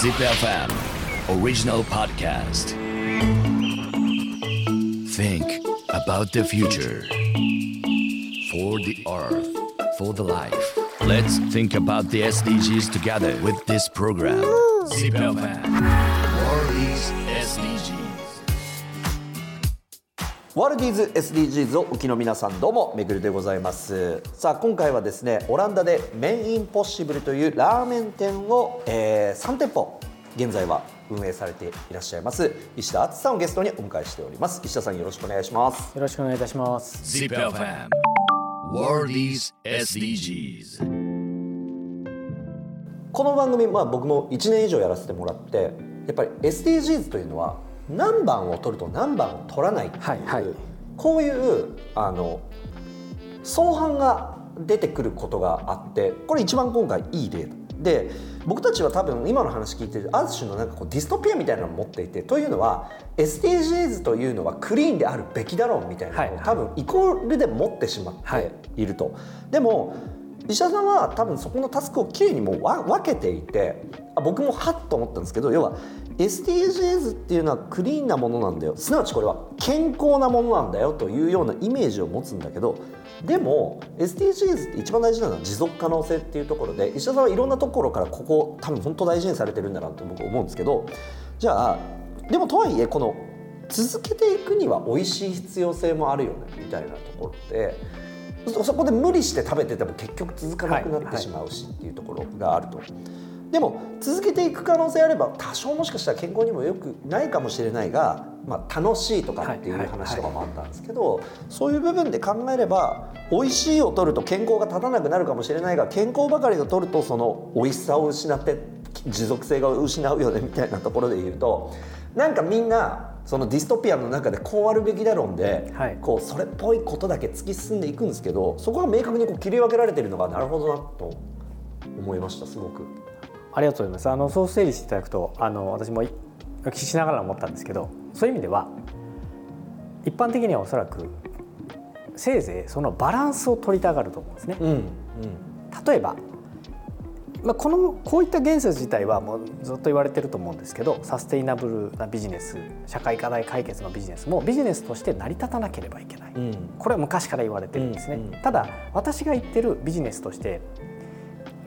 Zip FM original podcast. Think about the future. For the earth, for the life. Let's think about the SDGs together with this program. Zip FM World is ワールディーズ SDGs をお聞きの皆さんどうもめぐるでございますさあ今回はですねオランダでメンインポッシブルというラーメン店を、えー、3店舗現在は運営されていらっしゃいます石田敦さんをゲストにお迎えしております石田さんよろしくお願いしますよろしくお願いいたします。Zip FM World is SDGs. この番組、まあ、僕も1年以上やらせてもらってやっぱり SDGs というのは何番を取ると何番を取らないっていう、はいはい。こういうあの相反が出てくることがあってこれ一番今回いい例で僕たちは多分今の話聞いてるある種のなんかこうディストピアみたいなのを持っていてというのは SDGs というのはクリーンであるべきだろうみたいなのを、はいはい。多分イコールで持ってしまってい。ると。でも石田さんは多分そこのタスクをきれいにもうわ分けていてあ僕もはっと思ったんですけど要は SDGs っていうのはクリーンなものなんだよすなわちこれは健康なものなんだよというようなイメージを持つんだけどでも SDGs って一番大事なのは持続可能性っていうところで石田さんはいろんなところからここ多分本当大事にされてるんだなと僕思うんですけどじゃあでもとはいえこの続けていくには美味しい必要性もあるよねみたいなところでそそこで無理して食べてても結局続かなくなってしまうしっていうところがあると。でも続けていく可能性あれば多少もしかしたら健康にもよくないかもしれないが、まあ、楽しいとかっていう話とかもあったんですけど、そういう部分で考えれば美味しいを取ると健康が立たなくなるかもしれないが健康ばかりを取るとその美味しさを失って持続性が失うよねみたいなところで言うとなんかみんなそのディストピアの中でこうあるべきだ論で、はいこうそれっぽいことだけ突き進んでいくんですけどそこが明確にこう切り分けられてるのがなるほどなと思いましたすごく。ありがとうございます。あのそう整理していただくと、あの私も聞きしながら思ったんですけど、そういう意味では一般的にはおそらくせいぜいそのバランスを取りたがると思うんですね。うん例えば。まあ、このこういった言説自体はもうずっと言われてると思うんですけどサステイナブルなビジネス社会課題解決のビジネスもビジネスとして成り立たなければいけない、うんこれは昔から言われてるんですね、うんうんただ私が言ってるビジネスとしてな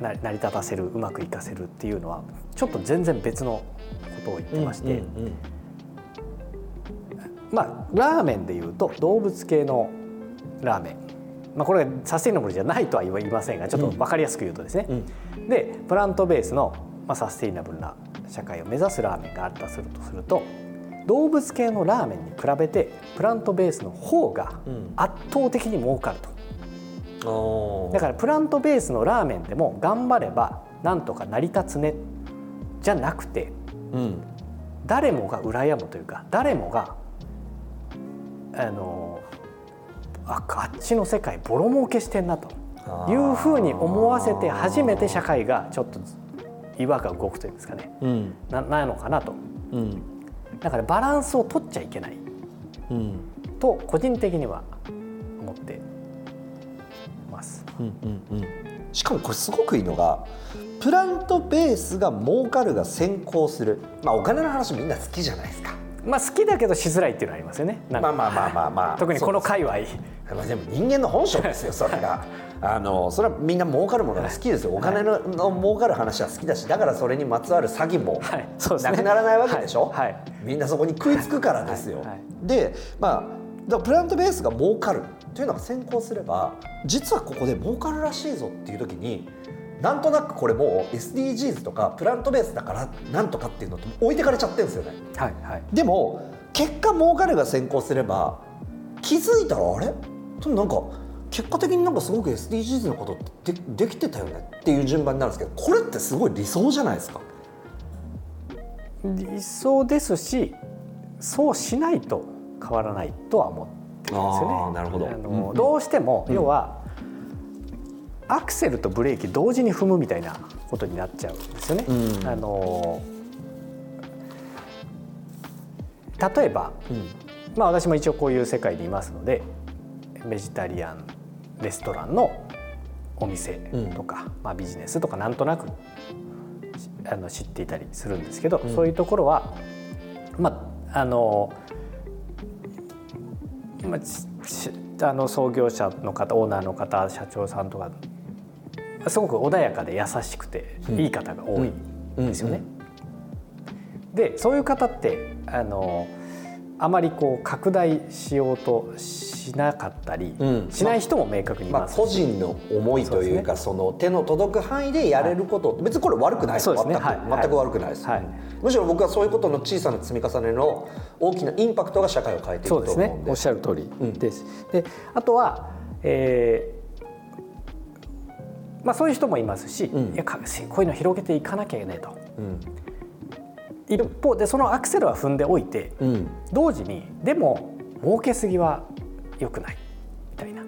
成り立たせるうまくいかせるっていうのはちょっと全然別のことを言ってまして、うんうんまあラーメンでいうと動物系のラーメン、まあ、これサステイナブルじゃないとは言いませんがちょっと分かりやすく言うとですね、でプラントベースの、まあ、サステイナブルな社会を目指すラーメンがあるとするとすると動物系のラーメンに比べてプラントベースの方がうん。圧倒的に儲かると。だからプラントベースのラーメンでも頑張ればなんとか成り立つねじゃなくてうん。誰もが羨むというか誰もがあのああっちの世界ボロ儲けしてんなというふうに思わせて初めて社会がちょっと岩が動くというんですかね。うん。なないのかなと。うん。だからバランスを取っちゃいけないうん。と個人的には思ってしかもこれすごくいいのがプラントベースが儲かるが先行する。まあお金の話みんな好きじゃないですか。まあ好きだけどしづらいっていうのはありますよね。まあまあまあまあまあ。特にこの界隈。まあでも人間の本性ですよそれが。あのそれはみんな儲かるものが好きですよ。お金のの儲かる話は好きだしだからそれにまつわる詐欺もなくならないわけでしょ、はい。はい。みんなそこに食いつくからですよ、はい。はい。でまあプラントベースが儲かるというのが先行すれば実はここで儲かるらしいぞっていう時になんとなくこれもう SDGs とかプラントベースだからなんとかっていうのと置いてかれちゃってるんですよねはいはい。でも結果儲かるが先行すれば気づいたらあれ？でもなんか結果的になんかすごく SDGs のことってでできてたよねっていう順番になるんですけどこれってすごい理想じゃないですか？理想ですしそうしないと変わらないとは思ってるんですよね。あーなるほど。うしても、うん。要はアクセルとブレーキ同時に踏むみたいなことになっちゃうんですよね。うん。あの例えば、まあ、私も一応こういう世界にいますのでベジタリアンレストランのお店とか、まあ、ビジネスとかなんとなくあの知っていたりするんですけど、そういうところはまああの、まあ、あの創業者の方オーナーの方社長さんとかすごく穏やかで優しくていい方が多いんですよね。でそういう方ってあのあまりこう拡大しようとしなかったり、うん。しない人も明確にいまあ、個人の思いというかその手の届く範囲でやれること、別にこれ悪くない。ですですね。全く、はい。全く悪くないです、はい。むしろ僕はそういうことの小さな積み重ねの大きなインパクトが社会を変えていくと思うんで。ね。おっしゃる通りうん。です。であとは、えーまあ、そういう人もいますし、うん。いやかこういうの広げていかなきゃいけないと。うん一方でそのアクセルは踏んでおいてうん。同時にでも儲けすぎは良くないみたいな。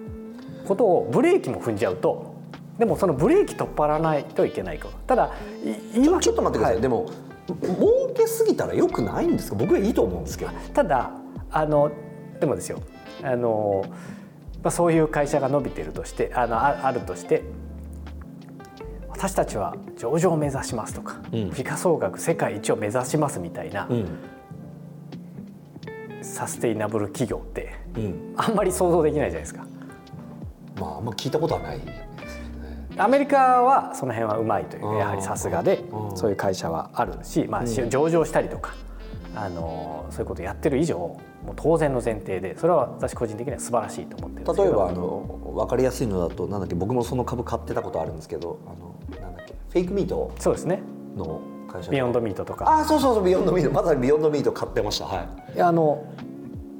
ことをブレーキも踏んじゃうとでもそのブレーキ取っ払わないといけないことただい言い訳ちょっと待ってください、はでも儲けすぎたらよくないんですか？僕はいいと思うんですけど。ただあのでもですよ。あの、まあ、そういう会社が伸びてるとしてあのああるとして私たちは上場を目指しますとか、うん。時価総額世界一を目指しますみたいな、うん。サステイナブル企業ってうん。あんまり想像できないじゃないですか。まああんま聞いたことはないアメリカはその辺はうまいというやはりさすがでうん。そういう会社はあるし、まあ、上場したりとかあのそういうことをやってる以上もう当然の前提でそれは私個人的には素晴らしいと思ってるんですけど。例えばあの分かりやすいのだとなんだっけ僕もその株買ってたことあるんですけどあの fake meat？そうですね。の会社 Beyond Meat とか。あそうそうそう Beyond Meat。まさに Beyond Meat 買ってました。はい。あの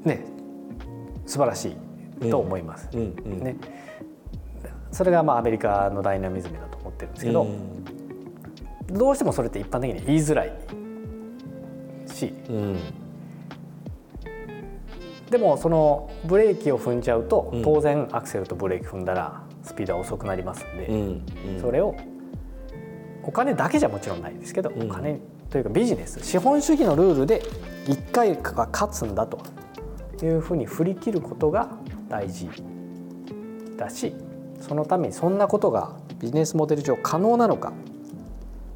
ね素晴らしいと思います。うんうん。ね、それがまあアメリカのダイナミズムだと思ってるんですけど、どうしてもそれって一般的に言いづらいし。うん。でもそのブレーキを踏んじゃうとうん。当然アクセルとブレーキ踏んだらスピードは遅くなりますんで、うん。それをお金だけじゃもちろんないですけど、うんお金というかビジネス資本主義のルールで1回は勝つんだというふうに振り切ることが大事だしそのためにそんなことがビジネスモデル上可能なのか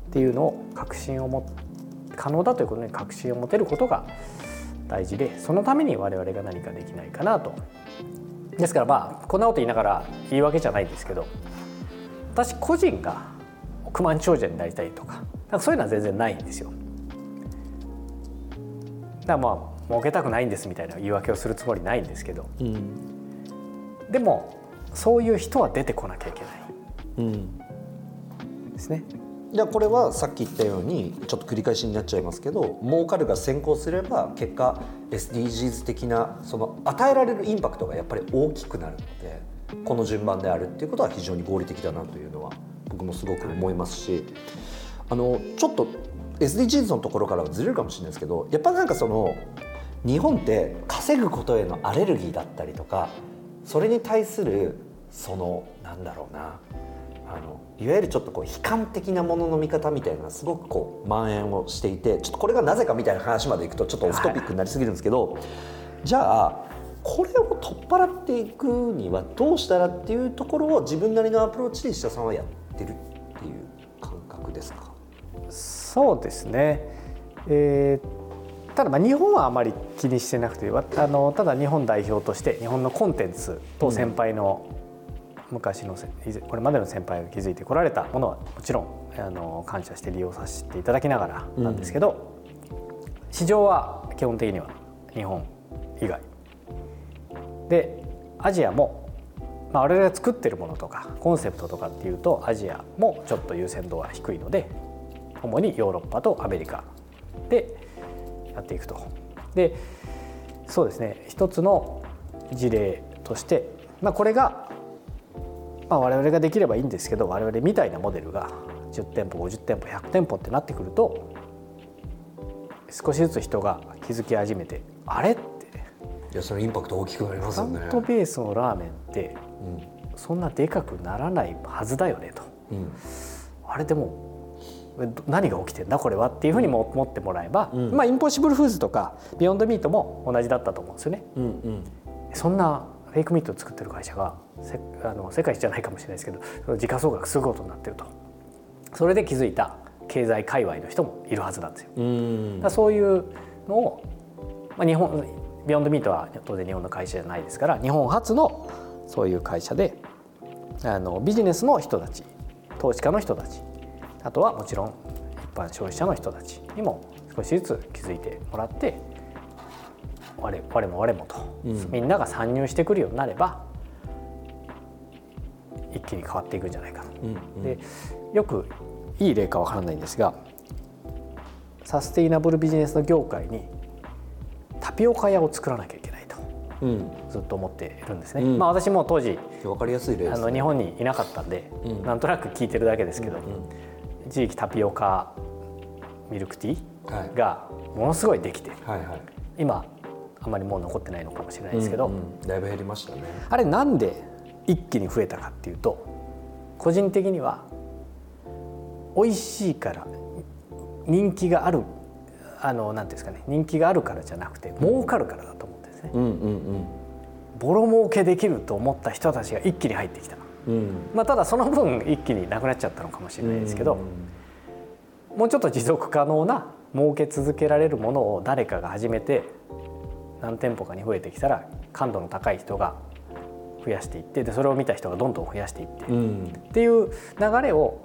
っていうのを確信を持可能だということに確信を持てることが大事でそのために我々が何かできないかなと。ですからまあこんなこと言いながら言い訳じゃないんですけど私個人が億万長者になりたいとか。なんかそういうのは全然ないんですよ。だからまあ儲けたくないんですみたいな言い訳をするつもりないんですけど。うん。でもそういう人は出てこなきゃいけない。うん。ですね。じゃあこれはさっき言ったようにちょっと繰り返しになっちゃいますけど儲かるが先行すれば結果 SDGs 的なその与えられるインパクトがやっぱり大きくなるのでこの順番であるっていうことは非常に合理的だなというのはもすごく思いますしあのちょっと SDGs のところからはずれるかもしれないですけどやっぱなんかその日本って稼ぐことへのアレルギーだったりとかそれに対するそのなんだろうなあのいわゆるちょっとこう悲観的なものの見方みたいなすごくこう蔓延をしていてちょっとこれがなぜかみたいな話までいくとちょっとオフトピックになりすぎるんですけど、じゃあこれを取っ払っていくにはどうしたらっていうところを自分なりのアプローチで石田さんはやってるっていう感覚ですか？そうですね、えーただまあ日本はあまり気にしてなくてわあのただ日本代表として日本のコンテンツと先輩の昔のこれまでの先輩が築いてこられたものはもちろんあの感謝して利用させていただきながらなんですけど、市場は基本的には日本以外でアジアも、まあ、我々が作ってるものとかコンセプトとかっていうとアジアもちょっと優先度は低いので主にヨーロッパとアメリカでやっていくと。でそうですね一つの事例として、まあ、これが、まあ、我々ができればいいんですけど我々みたいなモデルが10店舗50店舗100店舗ってなってくると少しずつ人が気づき始めてあれ？っいやそれインパクト大きくなりますプラよね。ントベースのラーメンってうん。そんなでかくならないはずだよねと。うん。あれでも何が起きてんだこれはっていうふうにも思ってもらえば、うん。まあインポッシブルフーズとかビヨンドミートも同じだったと思うんですよね。うんうん。そんなフェイクミートを作ってる会社がせあの世界一じゃないかもしれないですけどその時価総額すごいことになってると。それで気づいた経済界隈の人もいるはずなんですよ。うそういうのを、まあ、日本ビヨンドミートは当然日本の会社じゃないですから日本初のそういう会社であのビジネスの人たち投資家の人たちあとはもちろん一般消費者の人たちにも少しずつ気づいてもらって我我も我もと、うんみんなが参入してくるようになれば一気に変わっていくんじゃないかと。うんうんでよくいい例かわからないんですがサステイナブルビジネスの業界にタピオカ屋を作らなきゃいけないと。うん。ずっと思っているんですね。うん。まあ私も当時わかりやすい例ですね。あの日本にいなかったんで、うん。なんとなく聞いてるだけですけど、うん。一時期タピオカミルクティはい。ーがものすごいできてはいはい。今あまりもう残ってないのかもしれないですけど、うんうん。だいぶ減りましたね。あれなんで一気に増えたかっていうと個人的には美味しいから人気があるあのなんていうんですかね人気があるからじゃなくて儲かるからだと思ってるんですね。うんうんボロ儲けできると思った人たちが一気に入ってきた。うん。うんまあ、ただその分一気になくなっちゃったのかもしれないですけど、もうちょっと持続可能な儲け続けられるものを誰かが始めて何店舗かに増えてきたら感度の高い人が増やしていってでそれを見た人がどんどん増やしていって、うん。うんっていう流れを、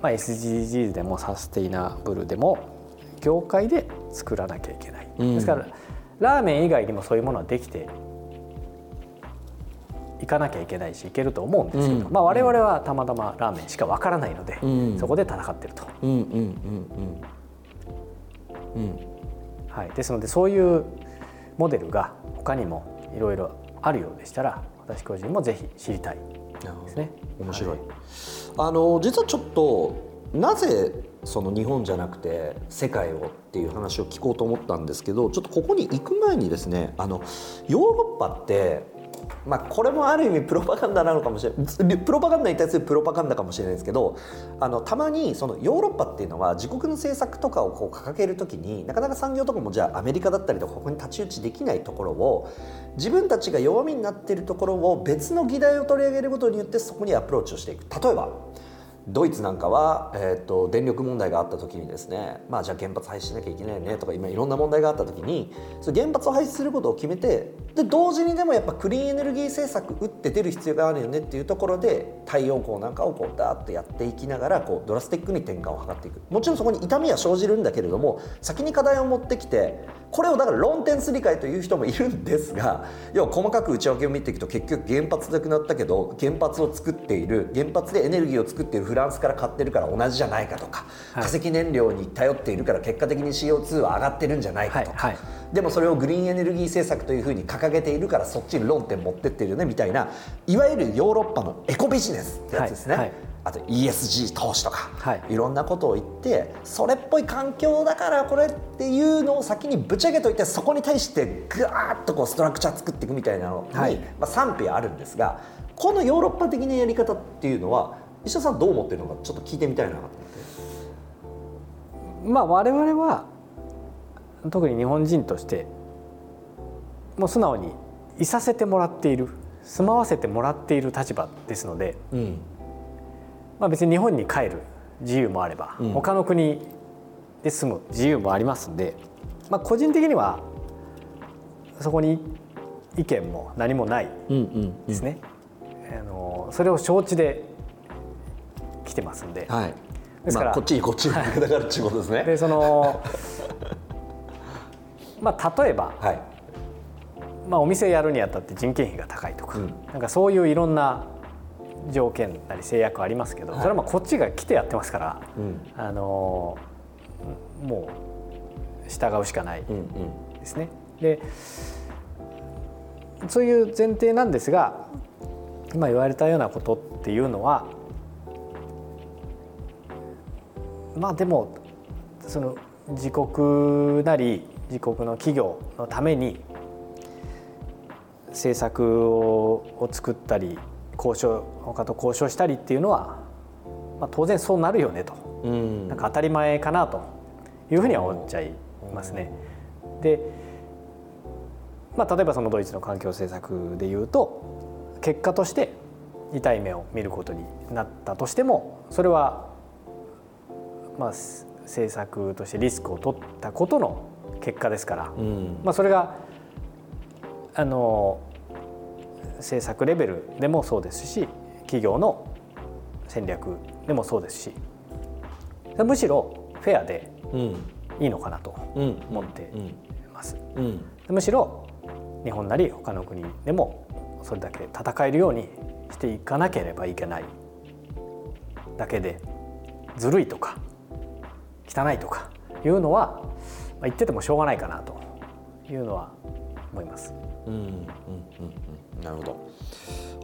まあ、SDGs でもサステイナブルでも業界で作らなきゃいけない、うん。ですからラーメン以外にもそういうものはできていかなきゃいけないしいけると思うんですけど、うん。まあ、我々はたまたまラーメンしかわからないので、うん。そこで戦ってると、はい、ですのでそういうモデルが他にもいろいろあるようでしたら私個人もぜひ知りたいですね。面白い、はい。あの実はちょっとなぜその日本じゃなくて世界をっていう話を聞こうと思ったんですけどちょっとここに行く前にですねあのヨーロッパってまあこれもある意味プロパガンダなのかもしれないプロパガンダに対するプロパガンダかもしれないですけどあのたまにそのヨーロッパっていうのは自国の政策とかをこう掲げるときになかなか産業とかもじゃあアメリカだったりとかここに太刀打ちできないところを自分たちが弱みになっているところを別の議題を取り上げることによってそこにアプローチをしていく。例えばドイツなんかは、えー、と電力問題があった時にですね、まあ、じゃあ原発廃止しなきゃいけないよねとか今いろんな問題があった時にそ原発を廃止することを決めてで同時にでもやっぱクリーンエネルギー政策打って出る必要があるよねっていうところで太陽光なんかをこうダーッとやっていきながらこうドラスティックに転換を図っていく。もちろんそこに痛みは生じるんだけれども先に課題を持ってきてこれをだから論点す理解という人もいるんですが要は細かく内訳を見ていくと結局原発なくなったけど原発を作っている原発でエネルギーを作っているフランスから買ってるから同じじゃないかとか、はい。化石燃料に頼っているから結果的に CO2 は上がってるんじゃないかとか、はいはい。でもそれをグリーンエネルギー政策というふうに掲げているからそっちに論点持ってってるよねみたいないわゆるヨーロッパのエコビジネスってやつですね。あと ESG 投資とか、はい。いろんなことを言ってそれっぽい環境だからこれっていうのを先にぶち上げといてそこに対してぐわーっとこうストラクチャー作っていくみたいなのに、はい。まあ、賛否あるんですがこのヨーロッパ的なやり方っていうのは石田さんどう思ってるのかちょっと聞いてみたいなと思って。まあ我々は特に日本人としてもう素直にいさせてもらっている住まわせてもらっている立場ですので、うん。まあ、別に日本に帰る自由もあれば、うん。他の国で住む自由もありますんで、まあ、個人的にはそこに意見も何もないうんうんですね、あのそれを承知で来てますんで,、はい。ですから。まあ、こっちにこっちにだからっていうことですね。でその まあ例えば、はい。まあ、お店やるにあたって人件費が高いとか、うん。なんかそういういろんな条件なり制約ありますけど、はい。それはまあこっちが来てやってますから、うん。あのもう従うしかないうんうん。ですね。でそういう前提なんですが今言われたようなことっていうのはまあでもその自国なり自国の企業のために政策をを作ったり交渉他と交渉したりっていうのは、まあ、当然そうなるよねと。うんなんか当たり前かなというふうには思っちゃいますね。で、まあ、例えばそのドイツの環境政策でいうと結果として痛い目を見ることになったとしてもそれはまあ、政策としてリスクを取ったことの結果ですから、うん、まあ、それがあの政策レベルでもそうですし企業の戦略でもそうですし。むしろフェアでいいのかなと思っています。むしろ日本なり他の国でもそれだけ戦えるようにしていかなければいけないだけでずるいとか汚いとかいうのは、まあ、言っててもしょうがないかなというのは思います。うんうんうんうん、なるほど。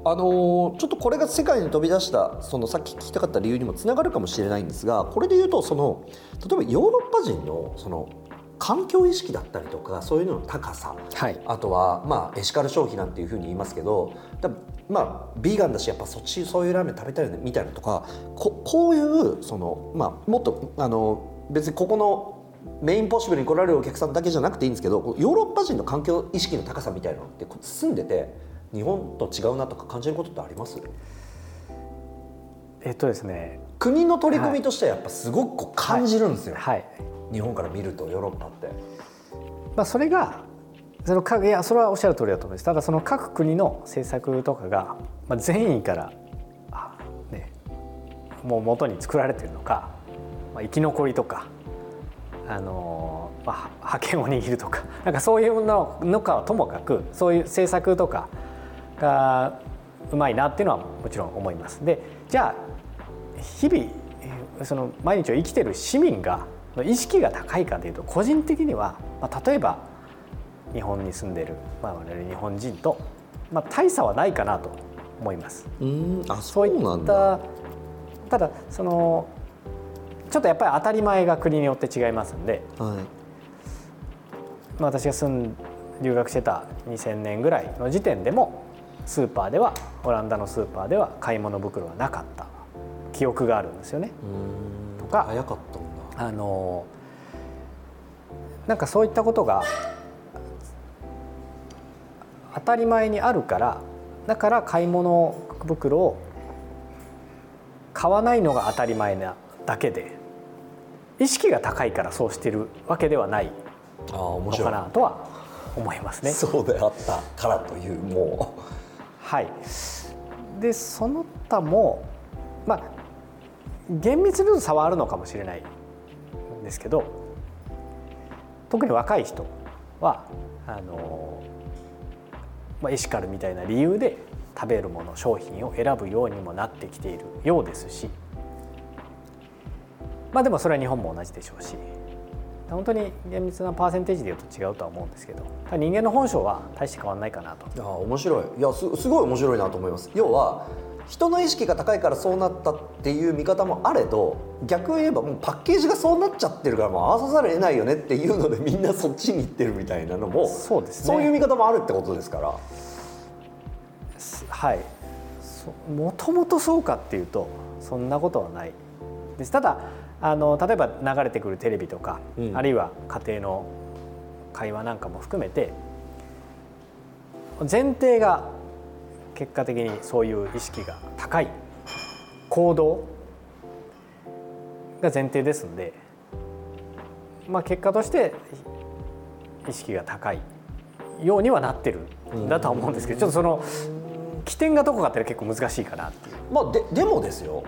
あのー、ちょっとこれが世界に飛び出したそのさっき聞きたかった理由にもつながるかもしれないんですがこれで言うとその例えばヨーロッパ人のその環境意識だったりとかそういうのの高さ、はい、あとは、まあ、エシカル消費なんていうふうに言いますけどまあビーガンだしやっぱそっちそういうラーメン食べたいよねみたいなとかここういうその、まあ、もっとあの別にここのメインポッシブルに来られるお客さんだけじゃなくていいんですけどヨーロッパ人の環境意識の高さみたいなのって住んでて日本と違うなとか感じることってあります？えっとですね。国の取り組みとしてはやっぱすごく感じるんですよ、はい、はい、日本から見るとヨーロッパって。まあ、それがそのいやそれはおっしゃる通りだと思います。ただその各国の政策とかが、まあ、善意からあ、ね、もう元に作られてるのか、まあ、生き残りとか、あのまあ、覇権を握るとか なんかそういうののかはともかくそういう政策とかがうまいなっていうのはもちろん思います。でじゃあ日々その毎日を生きてる市民が意識が高いかというと個人的には、まあ、例えば日本に住んでる、まあ、我々日本人と、まあ、大差はないかなと思います。うんあそういったただそのちょっとやっぱり当たり前が国によって違いますんで、はい。まあ、私が住ん留学してた2000年ぐらいの時点でもスーパーではオランダのスーパーでは買い物袋はなかった記憶があるんですよね。とか早かったあのなんかそういったことが当たり前にあるからだから買い物袋を買わないのが当たり前なだけで意識が高いからそうしてるわけではないのかなとは思いますね。そうであったからというもう。はい。でその他もまあ厳密に言うと差はあるのかもしれないですけど特に若い人はあの、まあ、エシカルみたいな理由で食べるもの商品を選ぶようにもなってきているようですしまあでもそれは日本も同じでしょうし本当に厳密なパーセンテージでいうと違うとは思うんですけど人間の本性は大して変わらないかなと。いや面白い。いやすすごい面白いなと思います。要は人の意識が高いからそうなったっていう見方もあれど逆を言えばもうパッケージがそうなっちゃってるからもう合わさざるを得ないよねっていうのでみんなそっちに行ってるみたいなのもそうです、ね、そういう見方もあるってことですから。はい。もともとそうかっていうとそんなことはない。です。ただあの例えば流れてくるテレビとか、うん、あるいは家庭の会話なんかも含めて前提が結果的にそういう意識が高い行動が前提ですので、まあ、結果として意識が高いようにはなってるんだとは思うんですけどちょっとその起点がどこかって結構難しいかなっていう。まあ、ででもですよ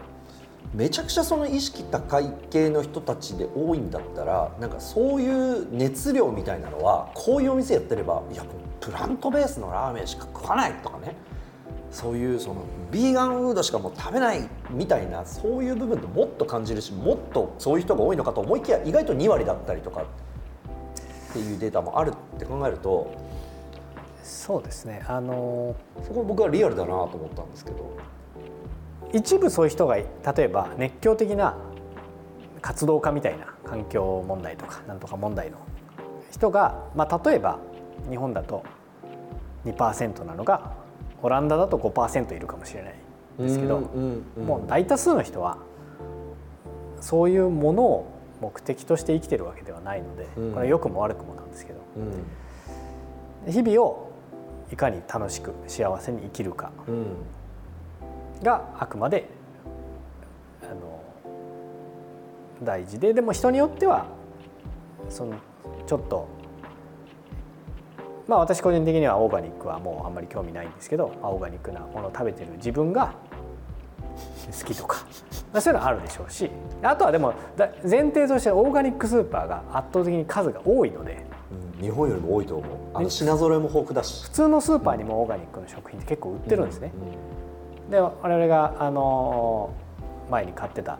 めちゃくちゃその意識高い系の人たちで多いんだったらなんかそういう熱量みたいなのはこういうお店やってればいやプラントベースのラーメンしか食わないとかね。そういうそのビーガンフードしかもう食べないみたいなそういう部分ってもっと感じるしもっとそういう人が多いのかと思いきや意外と2割だったりとか。っていうデータもあるって考えるとそうですね。あのそこ僕はリアルだなと思ったんですけど一部そういう人が例えば熱狂的な活動家みたいな環境問題とかなんとか問題の人が、まあ、例えば日本だと2%なのがオランダだと5%いるかもしれないですけど、もう大多数の人はそういうものを目的として生きてるわけではないので、これは良くも悪くもなんですけど、日々をいかに楽しく幸せに生きるかがあくまであの大事ででも人によってはそのちょっとまあ私個人的にはオーガニックはもうあんまり興味ないんですけどオーガニックなものを食べてる自分が好きとか そういうのはあるでしょうしあとはでも前提としてオーガニックスーパーが圧倒的に数が多いので、うん、日本よりも多いと思う。あの品揃えも豊富だし。普通のスーパーにもオーガニックの食品って結構売ってるんですね、で我々があの前に買ってた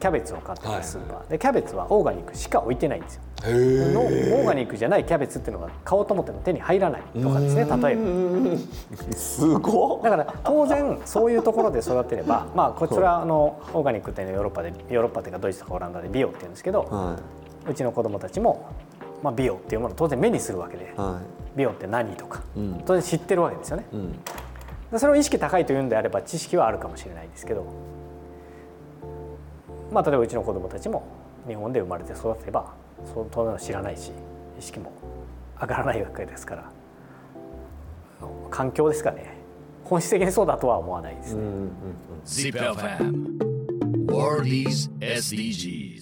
キャベツを買ってたスーパー、でキャベツはオーガニックしか置いてないんですよ。のオーガニックじゃないキャベツっていうのが買おうと思っても手に入らない。とかですね例えばすごだから当然そういうところで育てれば まあこちらのオーガニックっていうのはヨーロッパでヨーロッパっていうかドイツとかオランダでビオって言うんですけど、はい、うちの子供たちも、まあ、ビオっていうものを当然目にするわけで、はい、ビオって何とか、うん、当然知ってるわけですよね、うん、それを意識高いというんであれば知識はあるかもしれないですけどまあ例えばうちの子供たちも日本で生まれて育てばそ当然知らないし意識も上がらないわけですから環境ですかね。本質的にそうだとは思わないですね。ZIPFM World is SDGs